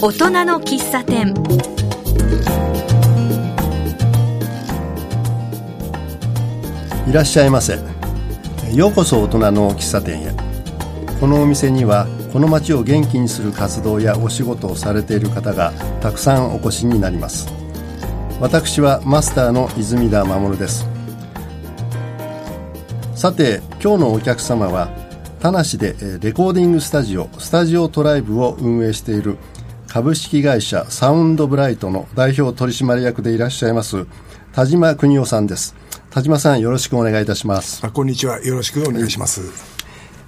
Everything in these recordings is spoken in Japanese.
大人の喫茶店。いらっしゃいませ。ようこそ大人の喫茶店へ。このお店にはこの街を元気にする活動やお仕事をされている方がたくさんお越しになります。私はマスターの泉田守です。さて今日のお客様は田無でレコーディングスタジオスタジオトライブを運営している株式会社サウンドブライトの代表取締役でいらっしゃいます田島邦夫さんです。田島さんよろしくお願いいたします。あこんにちは。よろしくお願いします。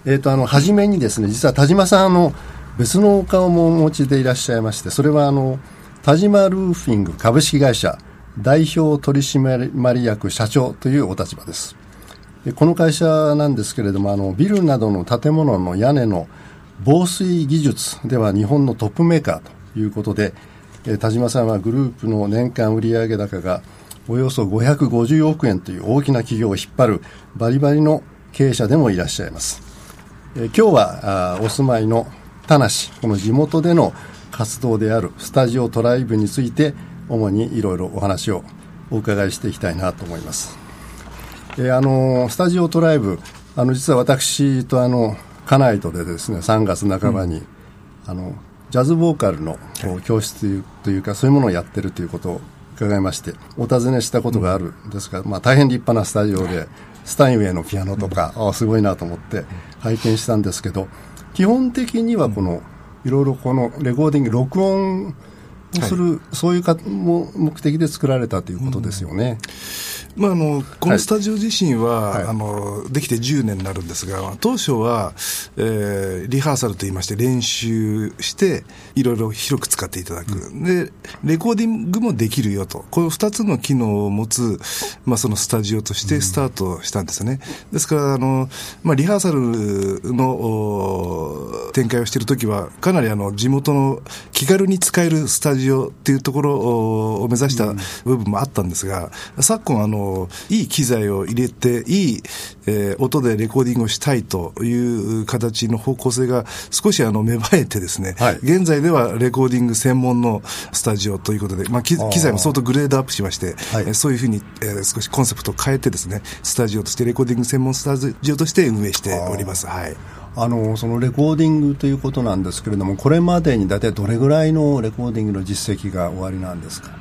えっ、ー、とあの初めにですね実は田島さんあの別のお顔もお持ちでいらっしゃいましてそれはあの田島ルーフィング株式会社代表取締役社長というお立場です。この会社なんですけれどもあのビルなどの建物の屋根の防水技術では日本のトップメーカーということでえ田島さんはグループの年間売上高がおよそ550億円という大きな企業を引っ張るバリバリの経営者でもいらっしゃいます。え今日はあお住まいの田無この地元での活動であるスタジオトライブについて主にいろいろお話をお伺いしていきたいなと思います。えー、あのスタジオトライブあの実は私とあの家内とでですね3月半ばに、うん、あのジャズボーカルの教室というか、そういうものをやってるということを伺いましてお尋ねしたことがあるんですが、まあ、大変立派なスタジオでスタインウェイのピアノとか、ああすごいなと思って拝見したんですけど基本的にはこのいろいろこのレコーディング録音をする、はい、そういうか目的で作られたということですよね。うんまあ、あのこのスタジオ自身は、はい、あのできて10年になるんですが当初は、えー、リハーサルといいまして練習していろいろ広く使っていただく、うん、でレコーディングもできるよと。この2つの機能を持つ、まあ、そのスタジオとしてスタートしたんですね、うん、ですからあの、まあ、リハーサルの展開をしている時はかなりあの地元の気軽に使えるスタジオっていうところを目指した部分もあったんですが、昨今あのいい機材を入れて、いい、えー、音でレコーディングをしたいという形の方向性が少しあの芽生えてですね、はい、現在ではレコーディング専門のスタジオということで、まあ、機材も相当グレードアップしまして、はい、そういうふうに、えー、少しコンセプトを変えてですね、スタジオとしてレコーディング専門スタジオとして運営しております。はい。あのそのレコーディングということなんですけれども、これまでに大体どれぐらいのレコーディングの実績がおありなんですか。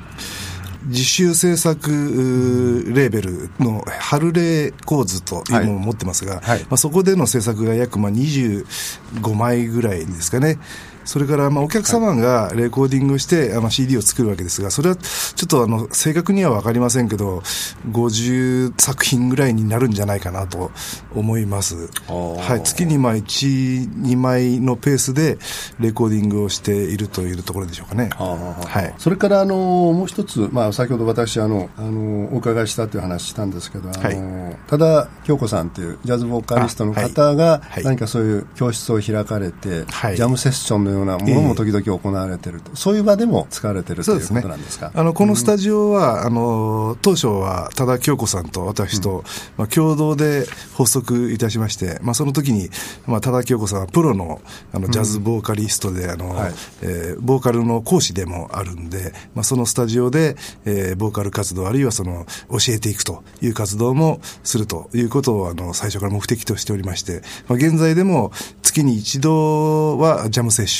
自主制作レーベルの春レ構図というものを持ってますが、はいはい、まあ、そこでの制作が約まあ25枚ぐらいですかね。それからまあお客様がレコーディングして、あの CD を作るわけですが、それはちょっとあの正確には分かりませんけど、50作品ぐらいになるんじゃないかなと思います。はい、月にまあ1、2枚のペースでレコーディングをしているというところでしょうかね。はい、それからあのもう一つ、まあ、先ほど私あのあのお伺いしたという話したんですけど、あの、はい、多田京子さんというジャズボーカリストの方が何かそういう教室を開かれて、はい、ジャムセッションのようようなものも時々行われていると、そういう場でも使われているということなんですか？あのこのスタジオは、あの当初は多田京子さんと私と、まあ、共同で発足いたしまして、まあ、その時に、まあ、多田京子さんはプロのあのジャズボーカリストで、あのはい、えー、ボーカルの講師でもあるんで、まあ、そのスタジオで、えー、ボーカル活動あるいはその教えていくという活動もするということをあの最初から目的としておりまして、まあ、現在でも月に一度はジャムセッション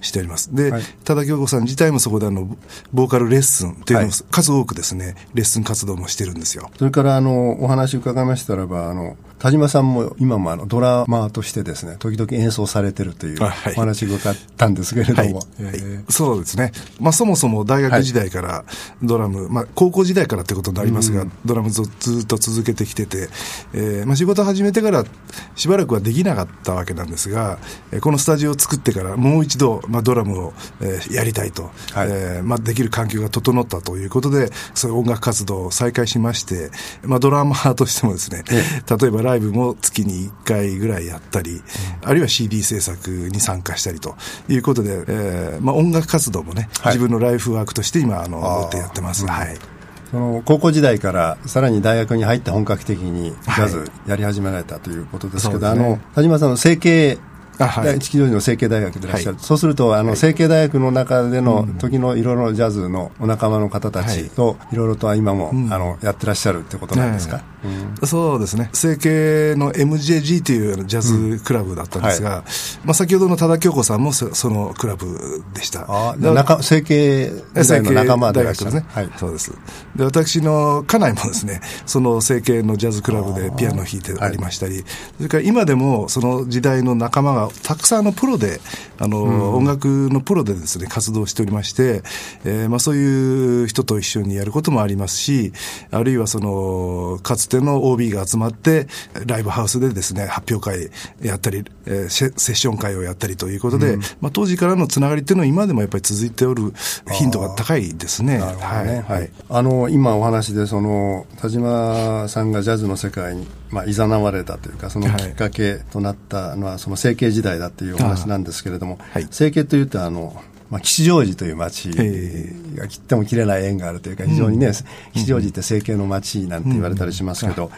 しております。はい、で、はい、多田京子さん自体もそこであの、ボーカルレッスンというのを数多くですね、レッスン活動もしてるんですよ。それからあの、お話伺いましたらば、あの、田島さんも今もあのドラマーとしてですね、時々演奏されてるというお話が伺ったんですけれども。はい。はい。えー、そうですね。まあそもそも大学時代からドラム、まあ高校時代からってことになりますが、うん、ドラムずっと続けてきてて、えー、まあ仕事始めてからしばらくはできなかったわけなんですが、このスタジオを作ってからもう一度、まあドラムを、えー、やりたいと、はい、えー、まあできる環境が整ったということで、そういう音楽活動を再開しまして、まあドラマーとしてもですね、例えばライブも月に1回ぐらいやったり、うん、あるいは CD 制作に参加したりということで、えーまあ、音楽活動もね、はい、自分のライフワークとして今あの持ってやってます。はい、その高校時代からさらに大学に入って本格的にジャズやり始められたということですけど、はいね、あの田島さんの整形はい、吉祥寺の成蹊大学でいらっしゃる、はい、そうするとあの成蹊大学の中での時のいろいろジャズのお仲間の方たちとい。ろいろと今も、あのやってらっしゃるってことなんですか、うん、そうですね。成蹊の MJG というジャズクラブだったんですが、うんまあ、先ほどの多田京子さんもそのクラブでした。あ成蹊時代の仲間でいらっしゃる。ね、はい、そうです。で私の家内もですねその成蹊のジャズクラブでピアノを弾いてありましたり、それから今でもその時代の仲間がたくさんのプロで、あの、うん、音楽のプロでですね、活動しておりまして、えー、まあそういう人と一緒にやることもありますし、あるいはその、かつての OB が集まって、ライブハウスでですね、発表会やったり、えー、セッション会をやったりということで、うん、まあ当時からのつながりっていうのは今でもやっぱり続いておる頻度が高いですね。ねはい。はい。あの、今お話でその、田島さんがジャズの世界にまあ、誘われたというかそのきっかけとなったのは、その成形時代だっていうお話なんですけれども、はい、成形というとあのまあ、吉祥寺という町が切っても切れない縁があるというか、非常にね、うん、吉祥寺って成形の町なんて言われたりしますけど、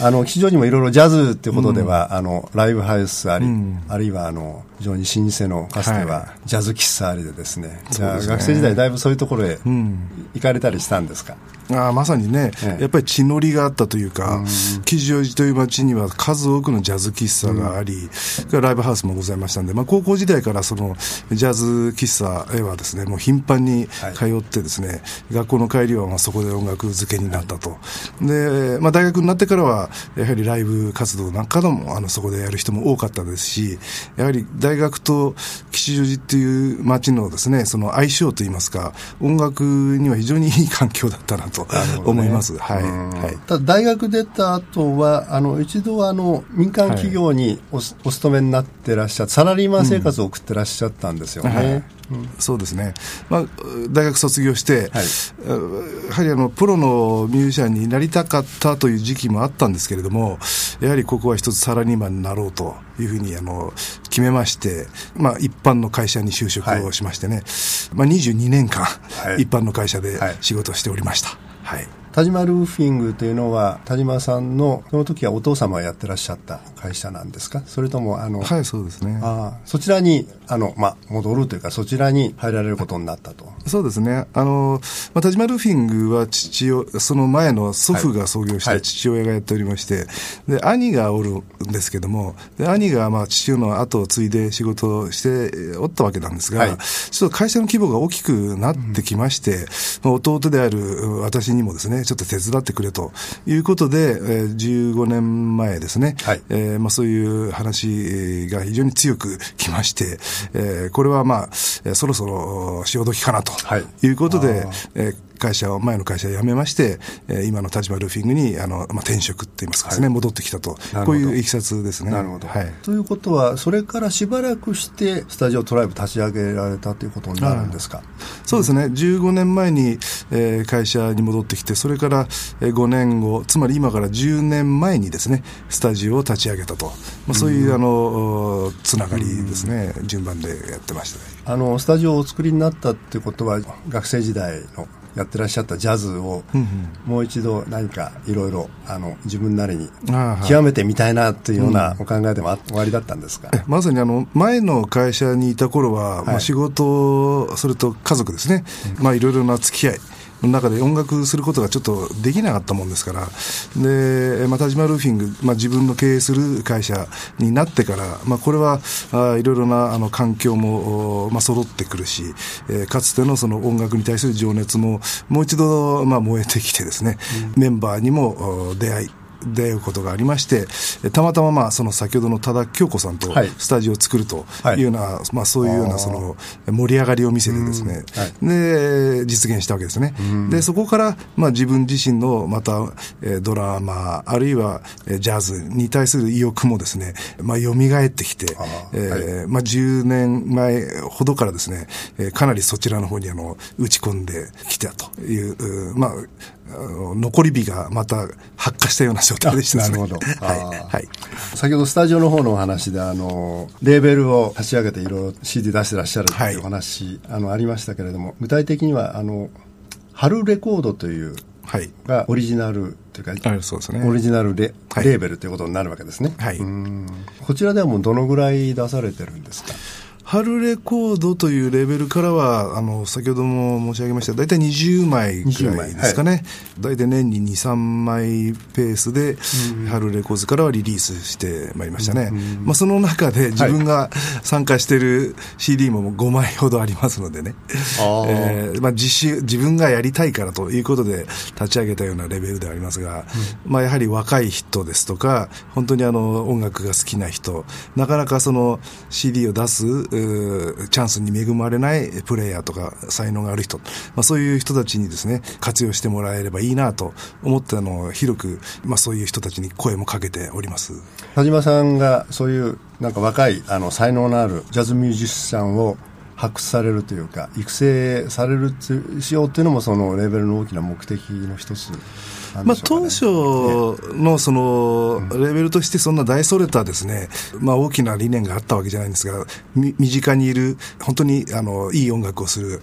あの、吉祥寺もいろいろジャズっていうことでは、うん、あの、ライブハウスあり、うん、あるいはあの、非常に老舗のかつてはジャズ喫茶ありでですね、はい、じゃあ、学生時代だいぶそういうところへ行かれたりしたんですか、あまさにね、ええ、やっぱり血のりがあったというか、吉祥寺という町には数多くのジャズ喫茶があり、うん、ライブハウスもございましたんで、まあ、高校時代からそのジャズ喫茶へはですね、もう頻繁に通ってですね、はい、学校の帰りはまあそこで音楽漬けになったと。で、まあ大学になってからは、やはりライブ活動なんかでも、あの、そこでやる人も多かったですし、やはり大学と吉祥寺っていう街のですね、その相性といいますか、音楽には非常にいい環境だったなと思います。ね、はい。はい、ただ大学出た後は、あの、一度あの、民間企業にお,、お勤めになってらっしゃって、サラリーマン生活を送ってらっしゃったんですよね。うん。はい。そうですね、まあ、大学卒業して、はい、やはりあのプロのミュージシャンになりたかったという時期もあったんですけれども、やはりここは一つサラリーマンになろうというふうにあの決めまして、まあ、一般の会社に就職をしましてね、はい、まあ、22年間、一般の会社で仕事をしておりました。はい田島ルーフィングというのは田島さんのその時はお父様がやってらっしゃった会社なんですか？それともあのはいそうですね。あそちらにあの、まあ、戻るというかそちらに入られることになったと。そうですね。あの、まあ、田島ルーフィングは父その前の祖父が創業した父親がやっておりまして、はいはい、で兄がおるんですけどもで兄がまあ父親の後を継いで仕事をしておったわけなんですが、はい、ちょっと会社の規模が大きくなってきまして、うん、弟である私にもですねちょっと手伝ってくれということで、えー、15年前ですね、はい、えー、まあ、そういう話が非常に強くきまして、えー、これはまあ、そろそろ潮時かなとい。うことで、はい、えー会社を、前の会社を辞めまして、えー、今の立場ルーフィングに、あの、まあ、転職って言いますかですね、はい、戻ってきたと。こういういきさつですね。なるほど。はい。ということは、それからしばらくして、スタジオトライブ立ち上げられたということになるんですか？そうですね。15年前に、えー、会社に戻ってきて、それから5年後、つまり今から10年前にですね、スタジオを立ち上げたと。まあ、そういう、あの、つながりですね、順番でやってました、ね、あの、スタジオをお作りになったっていうことは、学生時代のやってらっしゃったジャズを、もう一度何かいろいろあの自分なりに極めてみたいなというようなお考えでも終わりだったんですか、まさにあの前の会社にいた頃は、まあ、仕事、それと家族ですね、まあ、いろいろな付き合いの中で音楽することがちょっとできなかったもんですから、で、まあ、田島ルーフィング、まあ、自分の経営する会社になってから、まあ、これは、あいろいろなあの環境も、まあ、揃ってくるし、えー、かつてのその音楽に対する情熱も、もう一度、まあ、燃えてきてですね、うん、メンバーにも出会い、出会うことがありまして、たまたままあその先ほどの多田京子さんとスタジオを作るというような、はい、まあそういうようなその盛り上がりを見せてですね、はい、で、実現したわけですね。で、そこからまあ自分自身のまたドラマ、あるいはジャズに対する意欲もですね、まあ蘇ってきて、えー、まあ10年前ほどからですね、かなりそちらの方にあの打ち込んできたという、まあ残り火がまた発火したような状態でした、ね、なるほど、はい。はい、先ほどスタジオの方のお話であのレーベルを立ち上げていろいろ CD 出してらっしゃるというお話、はい、あのありましたけれども具体的にはあの春レコードという、はい、がオリジナルというか、そうですね、オリジナルレ,、レーベルということになるわけですね。はい、こちらではもうどのぐらい出されてるんですか？春レコードというレベルからは、あの、先ほども申し上げました、大体20枚くらいですかね。大体、はい、年に2、3枚ペースで、春レコードからはリリースしてまいりましたね。まあ、その中で自分が参加している CD も5枚ほどありますのでね。はい、えー、まあ、自主、自分がやりたいからということで立ち上げたようなレベルではありますが、うん、まあ、やはり若い人ですとか、本当にあの、音楽が好きな人、なかなかその CD を出す、チャンスに恵まれないプレイヤーとか才能がある人、まあ、そういう人たちにですね、活用してもらえればいいなと思ってあの広く、まあ、そういう人たちに声もかけております。田島さんがそういうなんか若いあの才能のあるジャズミュージシャンを発掘されるというか育成されるしようというのもそのレベルの大きな目的の一つ。まあ、当初のそのレベルとしてそんな大それたですね、まあ、大きな理念があったわけじゃないんですが、身近にいる本当にあのいい音楽をする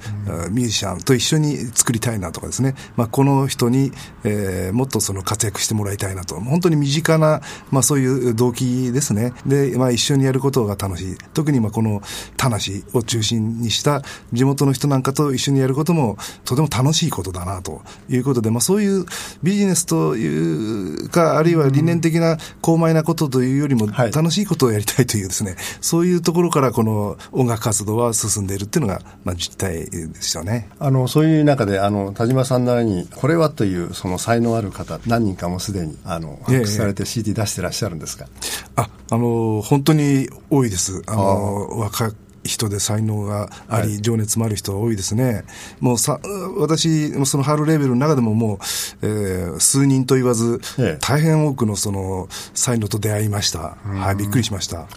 ミュージシャンと一緒に作りたいなとかですね、まあ、この人に、えー、もっとその活躍してもらいたいなと、本当に身近な、まあ、そういう動機ですね。で、まあ、一緒にやることが楽しい。特にまあこの田無を中心にした地元の人なんかと一緒にやることもとても楽しいことだなということで、まあ、そういうビジジネスというか、あるいは理念的な高邁なことというよりも、楽しいことをやりたいというですね、はい、そういうところからこの音楽活動は進んでいるっていうのが、まあ、実態ですよね。あの、そういう中で、あの、田島さんなりに、これはというその才能ある方、何人かもすでに、あの、発掘されて CD 出してらっしゃるんですか、えー、あ、あの、本当に多いです。あの、若人で才能があり、はい、情熱もある人が多いですね。もうさ、私、その春レベルの中でももう、えー、数人と言わず、ええ、大変多くのその才能と出会いました。はい、びっくりしました。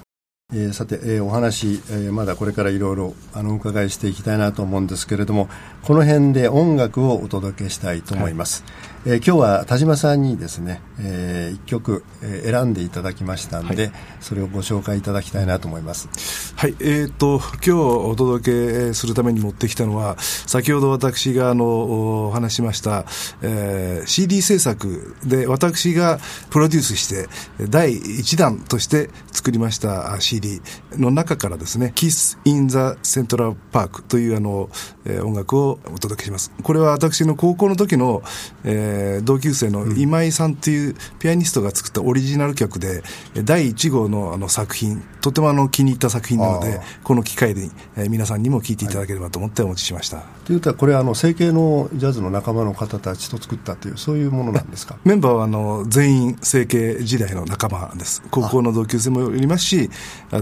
えー、さて、えー、お話、えー、まだこれからいろいろあのお伺いしていきたいなと思うんですけれどもこの辺で音楽をお届けしたいと思います、はいえー、今日は田島さんにですね、えー、1曲、えー、選んでいただきましたんで、はい、それをご紹介いただきたいなと思います。はい。えーと、今日お届けするために持ってきたのは先ほど私があのお話しました、えー、CD 制作で私がプロデュースして第1弾として作りました CD の中からですね「Kiss in the Central Park」というあの、えー、音楽をお届けします。これは私の高校の時の、えーえー、同級生の今井さんというピアニストが作ったオリジナル曲で、第1号のあの作品、とてもあの気に入った作品なので、この機会で、えー、皆さんにも聴いていただければと思ってお持ちしました。はい、というと、これあの、成形のジャズの仲間の方たちと作ったという、そういうものなんですか？メンバーはあの全員成形時代の仲間です。高校の同級生もいますし、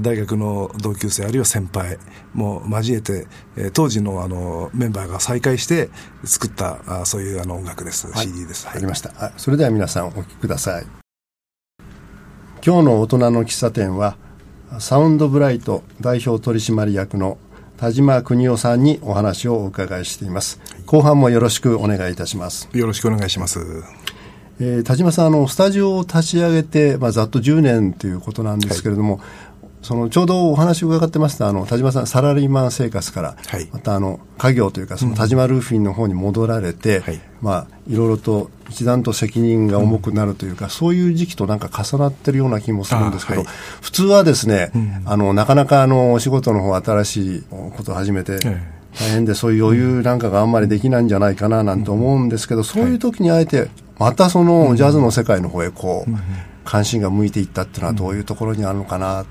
大学の同級生あるいは先輩も交えて、えー、当時のあのメンバーが再会して作ったあそういうあの音楽です、はい、CD です。ありました。それでは皆さんお聴きください。今日の大人の喫茶店は、サウンドブライト代表取締役の田島邦夫さんにお話をお伺いしています。後半もよろしくお願いいたします。よろしくお願いします。えー、田島さん、あの、スタジオを立ち上げて、まあ、ざっと10年ということなんですけれども、はいそのちょうどお話を伺ってましたあの田島さんサラリーマン生活から、はい、またあの家業というかその田島ルーフィンの方に戻られて、うんまあいろいろと一段と責任が重くなるというか、うん、そういう時期となんか重なってるような気もするんですけど、はい、普通はですね、うん、あのなかなかあのお仕事の方新しいことを始めて、大変でそういう余裕なんかがあんまりできないんじゃないかななんて思うんですけど、そういう時にあえてまたそのジャズの世界の方へこう、関心が向いていったっていうのはどういうところにあるのかなっ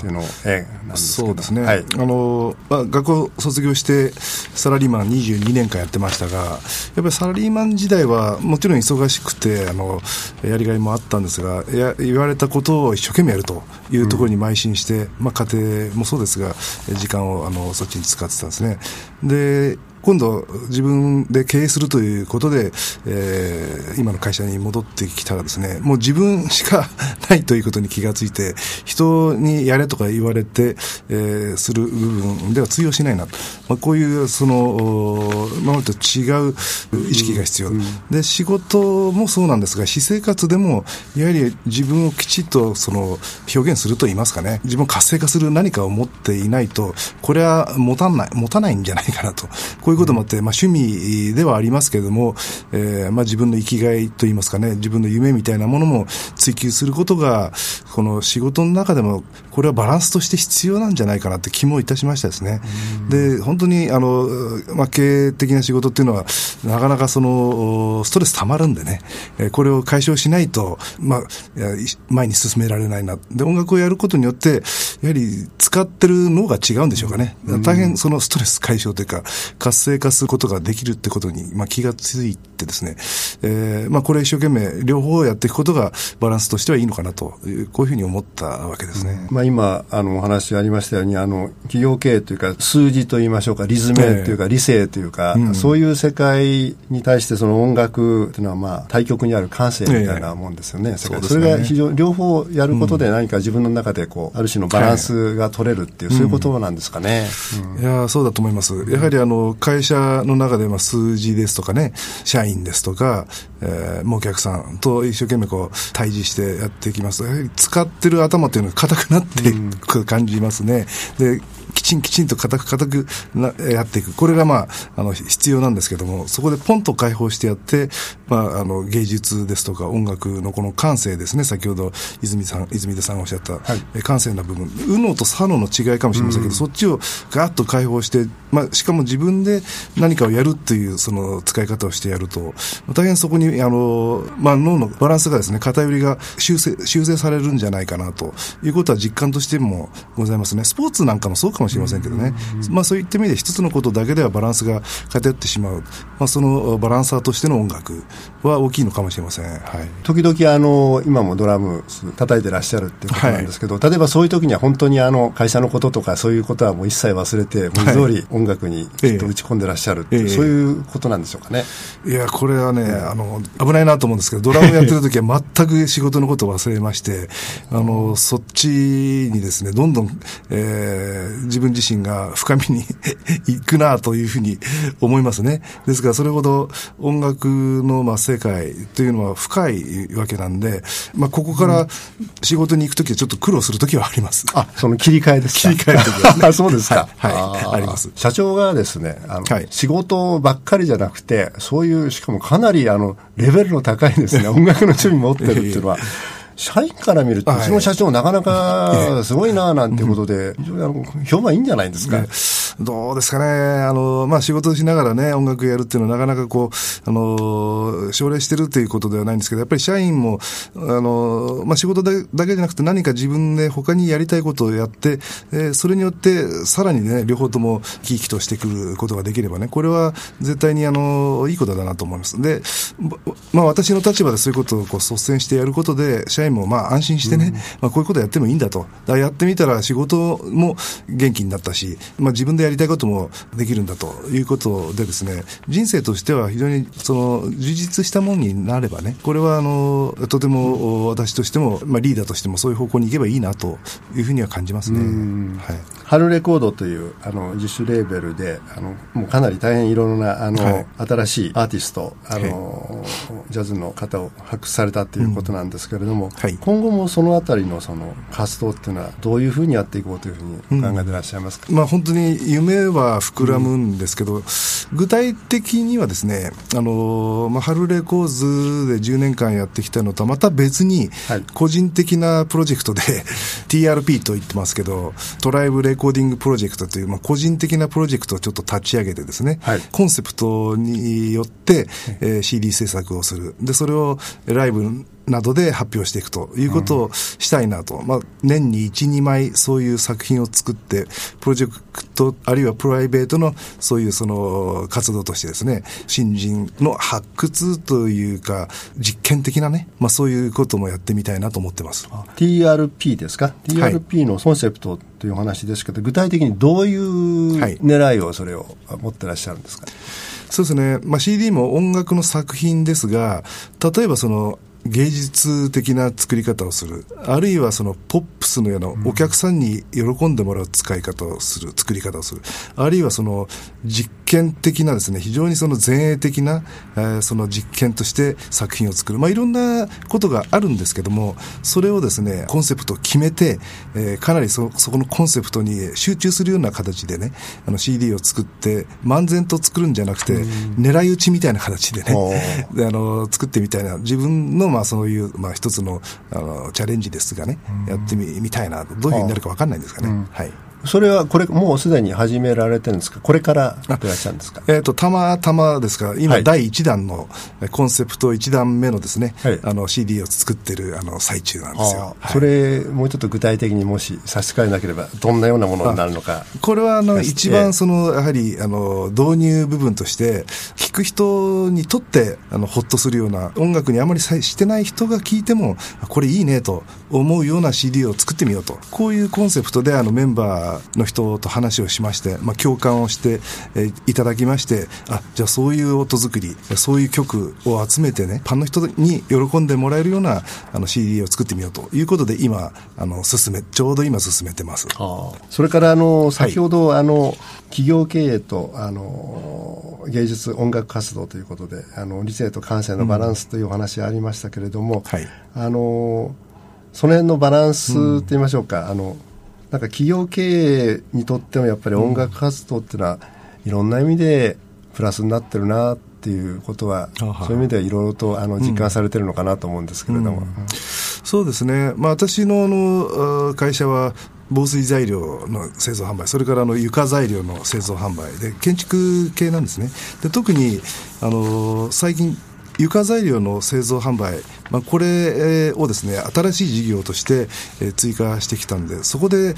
ていうのを、ええ、そうですね、はい、あのまあ、学校卒業してサラリーマン22年間やってましたがやっぱりサラリーマン時代はもちろん忙しくてあのやりがいもあったんですがや言われたことを一生懸命やるというところに邁進して、うん、まあ、家庭もそうですが時間をあのそっちに使ってたんですね。で今度自分で経営するということで、えー、今の会社に戻ってきたらですね、もう自分しかないということに気がついて、人にやれとか言われて、えー、する部分では通用しないな。まあ、こういう、その、今までと違う意識が必要、うんうん、で、仕事もそうなんですが、私生活でも、やはり自分をきちっと、その、表現すると言いますかね、自分を活性化する何かを持っていないと、これは持たない、持たないんじゃないかなと。こういうこともあって、まあ、趣味ではありますけれども、えーまあ、自分の生きがいといいますかね、自分の夢みたいなものも追求することが、この仕事の中でも、これはバランスとして必要なんじゃないかなって気もいたしましたですね。で、本当に、あの、まあ、経営的な仕事っていうのは、なかなかその、ストレス溜まるんでね、これを解消しないと、まあ、前に進められないな。で、音楽をやることによって、やはり使ってる脳が違うんでしょうかね。大変そのストレス解消というか、活性化することができるってことに、まあ、気がついてですね、えー、まあ、これ一生懸命両方やっていくことがバランスとしてはいいのかなとこういうふうに思ったわけですね。まあ、今、あの、お話ありましたように、あの、企業経営というか、数字といいましょうか、リズムというか、理性というか、うん、そういう世界に対してその音楽というのは、まあ、対極にある感性みたいなもんですよね。そねそれが非常に両方やることで何か自分の中でこう、ある種のバランスが取れるっていう、そういうことなんですかね。いやそうだと思います。やはりあの、会社の中でまあ数字ですとかね、社員ですとか、えー、お客さんと一生懸命こう、対峙してやっていきます使ってる頭っていうのが硬くなっていく感じますね。で、きちんきちんと固く固くなやっていく。これがまあ、あの、必要なんですけども、そこでポンと解放してやって、まあ、あの、芸術ですとか音楽のこの感性ですね、先ほど泉さん、泉田さんがおっしゃった、はい、感性な部分、右脳と左脳の違いかもしれませんけど、そっちをガーッと解放して、まあ、しかも自分で何かをやるっていう、その使い方をしてやると、大変そこに、あの、まあ、脳のバランスがですね、偏りが修正、修正されるんじゃないかなということは実感としてもございますね。スポーツなんかもそうかもしれませんけどね。まあ、そういった意味で一つのことだけではバランスが偏ってしまう。まあ、そのバランサーとしての音楽は大きいのかもしれません。はい。時々、あの、今もドラム叩いてらっしゃるっていうことなんですけど、はい、例えばそういう時には本当にあの、会社のこととかそういうことはもう一切忘れて、文字通り音楽にきっと打ち込んでらっしゃるっていう、そういうことなんでしょうかね。いや、これはね、あの、危ないなと思うんですけど、ドラムやってる時は全く仕事のことを忘れまして、あの、そっちにですね、どんどん、えー、自分自身が深みに 行くなというふうに思いますね。ですから、それほど音楽の、まあ、世界というのは深いわけなんで、まあ、ここから仕事に行くときはちょっと苦労するときはあります。あ、その切り替えですか？切り替えるときは、ね、そうですか。はい、はい、あります。社長がですね、あの、はい、仕事ばっかりじゃなくて、そういう、しかもかなり、あの、レベルの高いですね、音楽の趣味持ってるっていうのは、社員から見ると、うちの社長なかなかすごいななんていうことで、非常にあの評判いいんじゃないですか。どうですかね。あの、まあ、仕事しながらね、音楽やるっていうのはなかなかこう、あの、奨励してるっていうことではないんですけど、やっぱり社員も、あの、まあ、仕事だけじゃなくて何か自分で他にやりたいことをやって、えー、それによってさらにね、両方とも生き生きとしてくることができればね、これは絶対にあの、いいことだなと思います。で、まあ、私の立場でそういうことをこう率先してやることで、社員もまあ安心してね、うん、まあこういうことやってもいいんだと。だやってみたら仕事も元気になったし、まあ自分でやりたいこともできるんだということでですね、人生としては非常にその充実したものになればね、これはあの、とても私としても、まあリーダーとしてもそういう方向に行けばいいなというふうには感じますね。はい。春レコードというあの自主レーベルで、あの、もうかなり大変いろいろなあの、はい、新しいアーティスト、あの、はい、ジャズの方を発掘されたということなんですけれども、うん。はい、今後もそのあたりのその活動っていうのはどういうふうにやっていこうというふうに考えていらっしゃいますか、うん、まあ、本当に夢は膨らむんですけど、うん、具体的にはですね、あのまあ、春レコーズで10年間やってきたのとはまた別に、個人的なプロジェクトで、はい、TRP と言ってますけど、トライブレコーディングプロジェクトという、まあ、個人的なプロジェクトをちょっと立ち上げてですね、はい、コンセプトによって、えー、CD 制作をする。で、それをライブなどで発表していくということをしたいなと。うん、まあ、年に1、2枚そういう作品を作って、プロジェクト、あるいはプライベートのそういうその活動としてですね、新人の発掘というか、実験的なね、まあそういうこともやってみたいなと思ってます。TRP ですか ?TRP のコンセプトという話ですけど、具体的にどういう狙いをそれを持ってらっしゃるんですか、そうですね。まあ、CD も音楽の作品ですが、例えばその芸術的な作り方をする。あるいはそのポップスのようなお客さんに喜んでもらう使い方をする、作り方をする。あるいはその実験的なですね、非常にその前衛的な、えー、その実験として作品を作る。まあ、いろんなことがあるんですけども、それをですね、コンセプトを決めて、えー、かなりそ、そこのコンセプトに集中するような形でね、あの CD を作って、漫然と作るんじゃなくて、狙い撃ちみたいな形でね、であの作ってみたいな、自分のまあそういう、まあ一つのあのチャレンジですがね、やってみみたいな、どういうふうになるか分かんないんですかね。はいそれはこれ、もうすでに始められてるんですか、これからやってらっしゃるんですか、えーと、たまたまですが、今、第1弾のコンセプト1弾目のですね、はい、あの CD を作ってるあの最中なんですよ、はい、それ、もうちょっと具体的にもし差し支えなければ、どんなようなものになるのか。これはあの一番その、やはりあの導入部分として、聴く人にとってあのほっとするような、音楽にあまりしてない人が聴いても、これいいねと思うような CD を作ってみようと、こういうコンセプトであのメンバーの人とと話をしまして、まあ、共感をして、えー、いただきまして、あ、じゃあそういう音作り、そういう曲を集めてね、ファンの人に喜んでもらえるようなあの CD を作ってみようということで、今、あの、進め、ちょうど今進めてます。それから、あの、先ほど、はい、あの、企業経営と、あの、芸術音楽活動ということで、あの、理性と感性のバランスというお話ありましたけれども、うん。はい、あの、その辺のバランスと言いましょうか、うん、あの、なんか企業経営にとってもやっぱり音楽活動っていうのは、いろんな意味でプラスになってるなっていうことは、そういう意味ではいろいろとあの実感されてるのかなと思うんですけれども。そうですね、まあ、私のあの会社は防水材料の製造販売、それからあの床材料の製造販売で、建築系なんですね。で特にあの最近床材料の製造販売、まあ、これをですね、新しい事業として追加してきたんで、そこで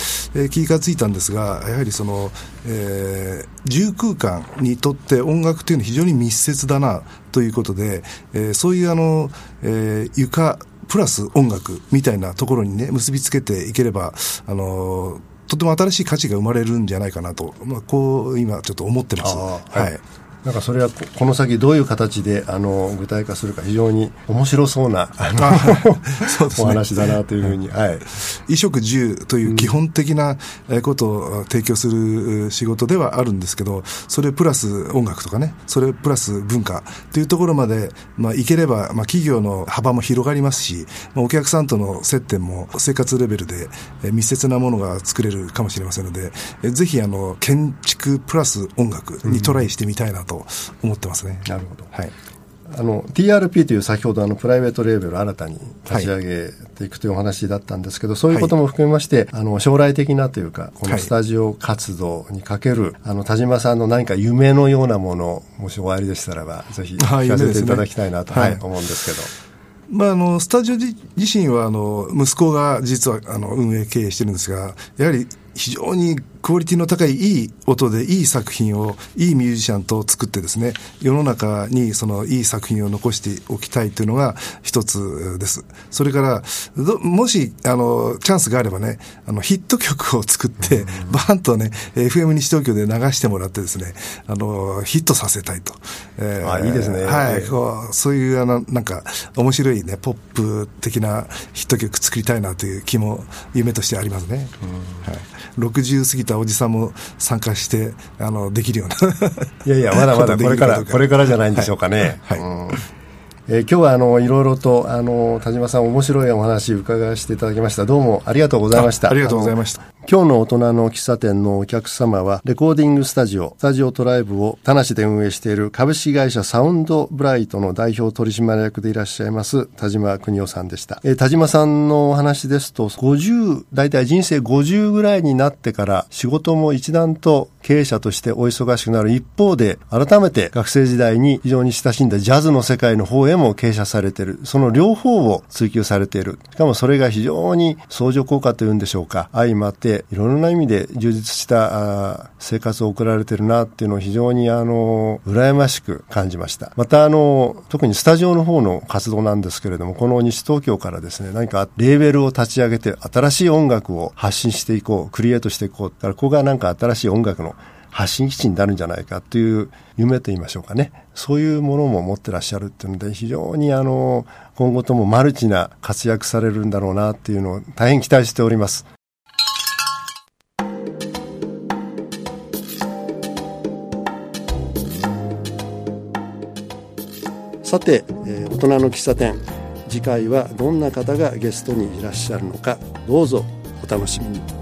気がついたんですが、やはりその、えー、住空間にとって音楽というのは非常に密接だなということで、えー、そういうあの、えー、床、プラス音楽みたいなところにね、結びつけていければ、あのとても新しい価値が生まれるんじゃないかなと、まあ、こう今ちょっと思ってます。はい。なんかそれはこの先どういう形であの具体化するか非常に面白そうなあの そうです、ね、お話だなというふうに、はい、衣食住という基本的なことを提供する仕事ではあるんですけどそれプラス音楽とかねそれプラス文化というところまで、まあ、いければ、まあ、企業の幅も広がりますし、まあ、お客さんとの接点も生活レベルで密接なものが作れるかもしれませんのでぜひあの建築プラス音楽にトライしてみたいなとと思ってますね。なるほど。はい。あの TRP という先ほどあのプライベートレーベルを新たに立ち上げていくというお話だったんですけど、はい、そういうことも含めまして、あの将来的なというかこのスタジオ活動にかける、あの田島さんの何か夢のようなものもしおありでしたらばぜひ聞かせていただきたいなと、はい、思うんですけど。まあ、あの、スタジオ自身は、あの、息子が実は、あの、運営経営してるんですが、やはり非常にクオリティの高いいい音でいい作品をいいミュージシャンと作ってですね世の中にそのいい作品を残しておきたいというのが一つです。それからもしあのチャンスがあればねあのヒット曲を作って、バーンとね FM 西東京で流してもらってですねあのヒットさせたいと、えー、あいいですね。はいこうそういうあのなんか面白いねポップ的なヒット曲作りたいなという気も夢としてありますね、はい。60過ぎたおじさんも参加してあのできるような。いやいやまだまだ これからこれからじゃないんでしょうかね、はい、はい。うん。えー、今日はあのいろいろとあの田島さん面白いお話伺わせていただきました。どうもありがとうございました。ありがとうございました今日の大人の喫茶店のお客様は、レコーディングスタジオ、スタジオトライブを田無で運営している株式会社サウンドブライトの代表取締役でいらっしゃいます、田島邦夫さんでした。えー、田島さんのお話ですと、50、大体人生50ぐらいになってから、仕事も一段と経営者としてお忙しくなる一方で、改めて学生時代に非常に親しんだジャズの世界の方へも傾斜されている。その両方を追求されている。しかもそれが非常に相乗効果というんでしょうか。相まって、いろんな意味で充実した生活を送られてるなっていうのを非常にあの、羨ましく感じました。またあの、特にスタジオの方の活動なんですけれども、この西東京からですね、何かレーベルを立ち上げて新しい音楽を発信していこう、クリエイトしていこう。だからここがなんか新しい音楽の発信基地になるんじゃないかという夢と言いましょうかね。そういうものも持ってらっしゃるっていうので、非常にあの、今後ともマルチな活躍されるんだろうなっていうのを大変期待しております。さて、えー、大人の喫茶店次回はどんな方がゲストにいらっしゃるのかどうぞお楽しみに。